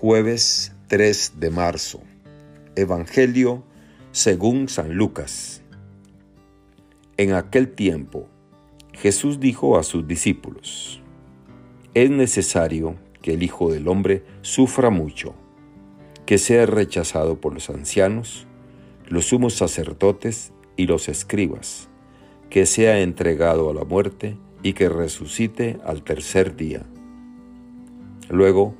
Jueves 3 de marzo. Evangelio según San Lucas. En aquel tiempo, Jesús dijo a sus discípulos, Es necesario que el Hijo del Hombre sufra mucho, que sea rechazado por los ancianos, los sumos sacerdotes y los escribas, que sea entregado a la muerte y que resucite al tercer día. Luego,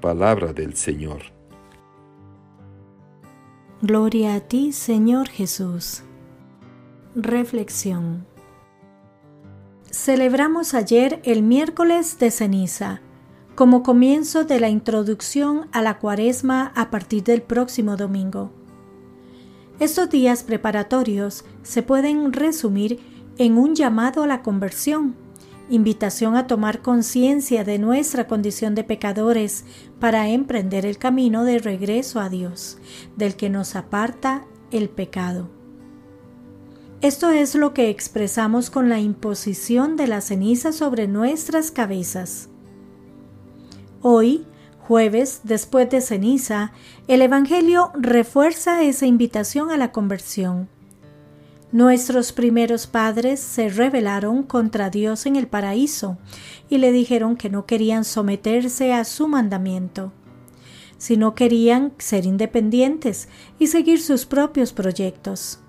Palabra del Señor. Gloria a ti, Señor Jesús. Reflexión. Celebramos ayer el miércoles de ceniza, como comienzo de la introducción a la cuaresma a partir del próximo domingo. Estos días preparatorios se pueden resumir en un llamado a la conversión invitación a tomar conciencia de nuestra condición de pecadores para emprender el camino de regreso a Dios, del que nos aparta el pecado. Esto es lo que expresamos con la imposición de la ceniza sobre nuestras cabezas. Hoy, jueves después de ceniza, el Evangelio refuerza esa invitación a la conversión Nuestros primeros padres se rebelaron contra Dios en el paraíso y le dijeron que no querían someterse a su mandamiento, sino querían ser independientes y seguir sus propios proyectos.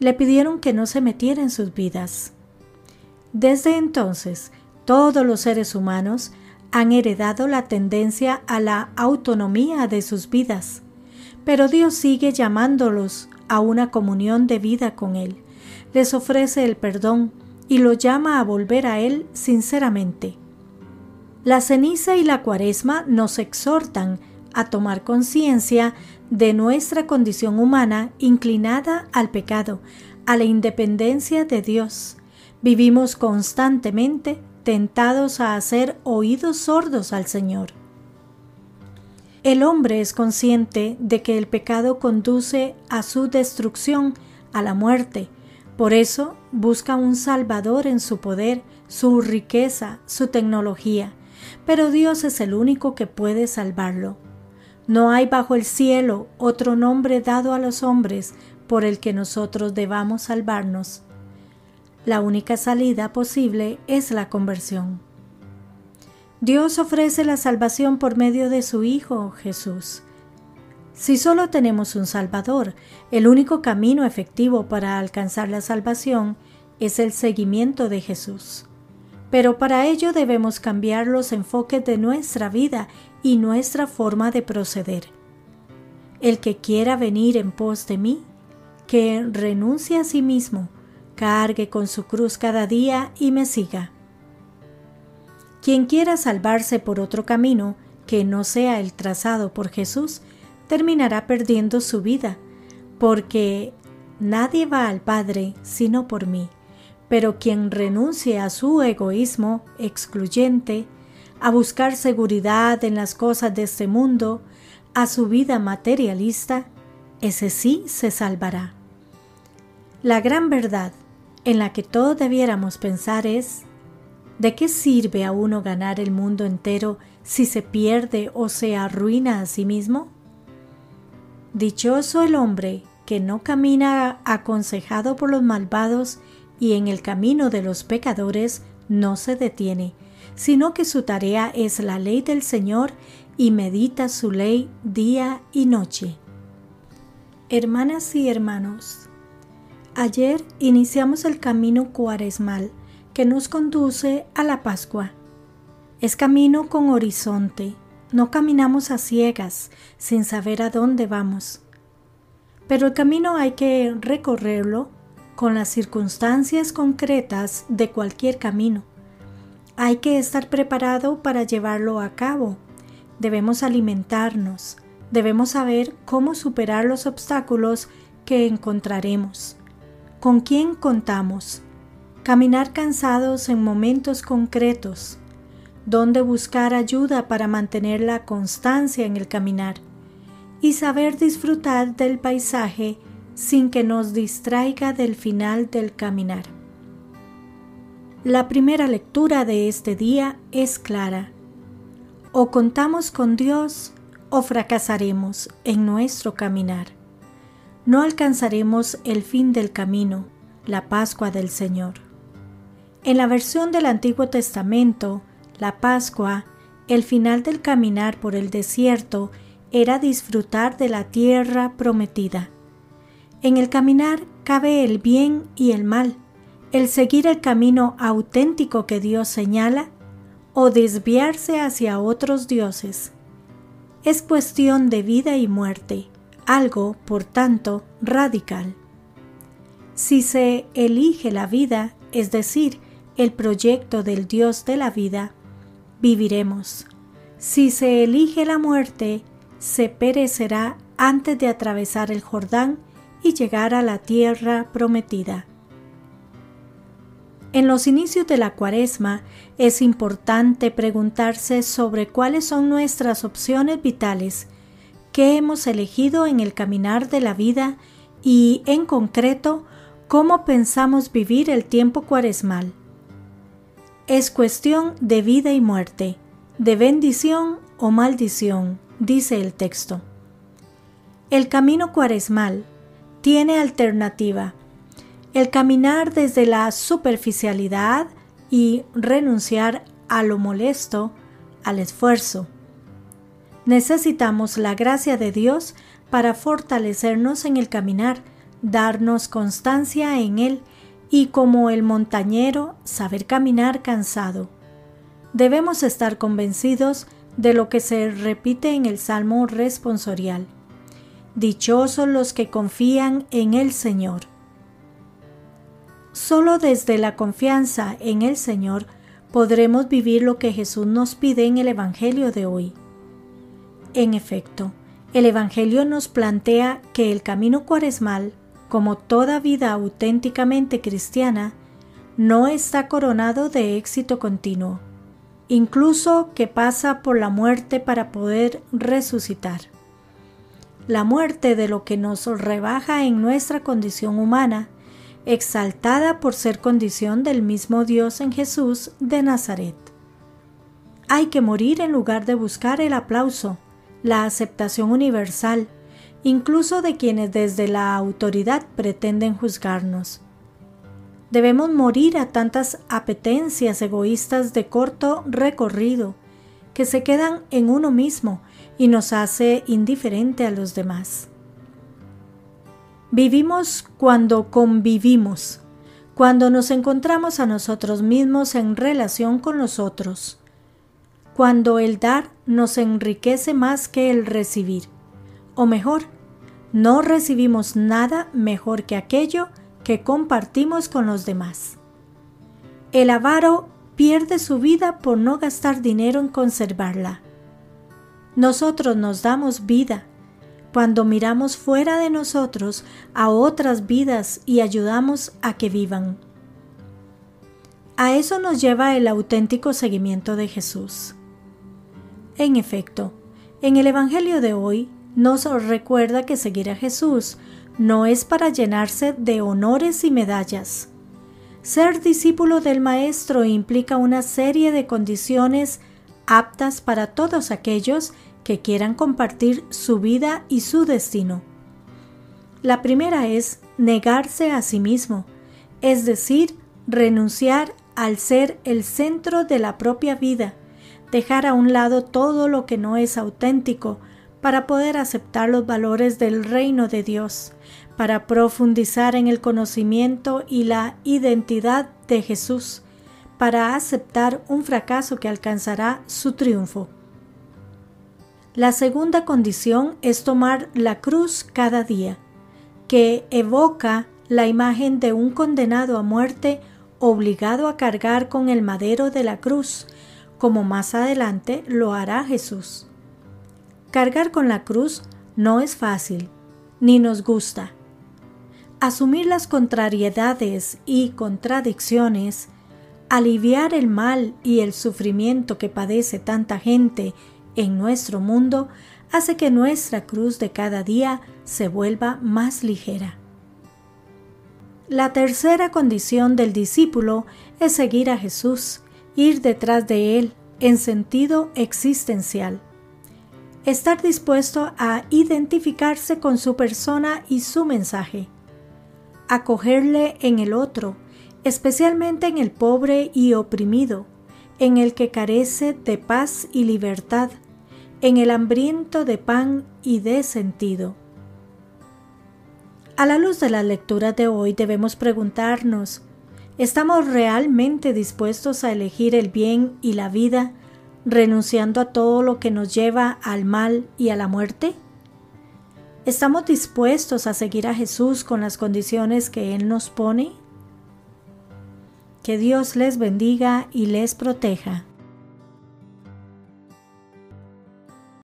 Le pidieron que no se metiera en sus vidas. Desde entonces, todos los seres humanos han heredado la tendencia a la autonomía de sus vidas, pero Dios sigue llamándolos a una comunión de vida con Él, les ofrece el perdón y lo llama a volver a Él sinceramente. La ceniza y la cuaresma nos exhortan a tomar conciencia de nuestra condición humana inclinada al pecado, a la independencia de Dios. Vivimos constantemente tentados a hacer oídos sordos al Señor. El hombre es consciente de que el pecado conduce a su destrucción, a la muerte. Por eso busca un Salvador en su poder, su riqueza, su tecnología. Pero Dios es el único que puede salvarlo. No hay bajo el cielo otro nombre dado a los hombres por el que nosotros debamos salvarnos. La única salida posible es la conversión. Dios ofrece la salvación por medio de su Hijo Jesús. Si solo tenemos un Salvador, el único camino efectivo para alcanzar la salvación es el seguimiento de Jesús. Pero para ello debemos cambiar los enfoques de nuestra vida y nuestra forma de proceder. El que quiera venir en pos de mí, que renuncie a sí mismo, cargue con su cruz cada día y me siga. Quien quiera salvarse por otro camino que no sea el trazado por Jesús, terminará perdiendo su vida, porque nadie va al Padre sino por mí. Pero quien renuncie a su egoísmo excluyente, a buscar seguridad en las cosas de este mundo, a su vida materialista, ese sí se salvará. La gran verdad en la que todos debiéramos pensar es ¿De qué sirve a uno ganar el mundo entero si se pierde o se arruina a sí mismo? Dichoso el hombre que no camina aconsejado por los malvados y en el camino de los pecadores no se detiene, sino que su tarea es la ley del Señor y medita su ley día y noche. Hermanas y hermanos, ayer iniciamos el camino cuaresmal que nos conduce a la Pascua. Es camino con horizonte, no caminamos a ciegas sin saber a dónde vamos. Pero el camino hay que recorrerlo con las circunstancias concretas de cualquier camino. Hay que estar preparado para llevarlo a cabo, debemos alimentarnos, debemos saber cómo superar los obstáculos que encontraremos, con quién contamos, caminar cansados en momentos concretos, dónde buscar ayuda para mantener la constancia en el caminar y saber disfrutar del paisaje sin que nos distraiga del final del caminar. La primera lectura de este día es clara. O contamos con Dios o fracasaremos en nuestro caminar. No alcanzaremos el fin del camino, la Pascua del Señor. En la versión del Antiguo Testamento, la Pascua, el final del caminar por el desierto, era disfrutar de la tierra prometida. En el caminar cabe el bien y el mal, el seguir el camino auténtico que Dios señala o desviarse hacia otros dioses. Es cuestión de vida y muerte, algo, por tanto, radical. Si se elige la vida, es decir, el proyecto del Dios de la vida, viviremos. Si se elige la muerte, se perecerá antes de atravesar el Jordán y llegar a la tierra prometida. En los inicios de la cuaresma es importante preguntarse sobre cuáles son nuestras opciones vitales, qué hemos elegido en el caminar de la vida y, en concreto, cómo pensamos vivir el tiempo cuaresmal. Es cuestión de vida y muerte, de bendición o maldición, dice el texto. El camino cuaresmal tiene alternativa. El caminar desde la superficialidad y renunciar a lo molesto, al esfuerzo. Necesitamos la gracia de Dios para fortalecernos en el caminar, darnos constancia en él y como el montañero saber caminar cansado. Debemos estar convencidos de lo que se repite en el Salmo responsorial. Dichosos los que confían en el Señor. Solo desde la confianza en el Señor podremos vivir lo que Jesús nos pide en el Evangelio de hoy. En efecto, el Evangelio nos plantea que el camino cuaresmal, como toda vida auténticamente cristiana, no está coronado de éxito continuo, incluso que pasa por la muerte para poder resucitar la muerte de lo que nos rebaja en nuestra condición humana, exaltada por ser condición del mismo Dios en Jesús de Nazaret. Hay que morir en lugar de buscar el aplauso, la aceptación universal, incluso de quienes desde la autoridad pretenden juzgarnos. Debemos morir a tantas apetencias egoístas de corto recorrido, que se quedan en uno mismo y nos hace indiferente a los demás. Vivimos cuando convivimos, cuando nos encontramos a nosotros mismos en relación con los otros, cuando el dar nos enriquece más que el recibir, o mejor, no recibimos nada mejor que aquello que compartimos con los demás. El avaro pierde su vida por no gastar dinero en conservarla nosotros nos damos vida cuando miramos fuera de nosotros a otras vidas y ayudamos a que vivan. A eso nos lleva el auténtico seguimiento de Jesús. En efecto, en el Evangelio de hoy nos recuerda que seguir a Jesús no es para llenarse de honores y medallas. Ser discípulo del Maestro implica una serie de condiciones aptas para todos aquellos que quieran compartir su vida y su destino. La primera es negarse a sí mismo, es decir, renunciar al ser el centro de la propia vida, dejar a un lado todo lo que no es auténtico para poder aceptar los valores del reino de Dios, para profundizar en el conocimiento y la identidad de Jesús, para aceptar un fracaso que alcanzará su triunfo. La segunda condición es tomar la cruz cada día, que evoca la imagen de un condenado a muerte obligado a cargar con el madero de la cruz, como más adelante lo hará Jesús. Cargar con la cruz no es fácil, ni nos gusta. Asumir las contrariedades y contradicciones, aliviar el mal y el sufrimiento que padece tanta gente en nuestro mundo, hace que nuestra cruz de cada día se vuelva más ligera. La tercera condición del discípulo es seguir a Jesús, ir detrás de Él en sentido existencial. Estar dispuesto a identificarse con su persona y su mensaje. Acogerle en el otro, especialmente en el pobre y oprimido, en el que carece de paz y libertad, en el hambriento de pan y de sentido. A la luz de la lectura de hoy debemos preguntarnos, ¿estamos realmente dispuestos a elegir el bien y la vida, renunciando a todo lo que nos lleva al mal y a la muerte? ¿Estamos dispuestos a seguir a Jesús con las condiciones que Él nos pone? Que Dios les bendiga y les proteja.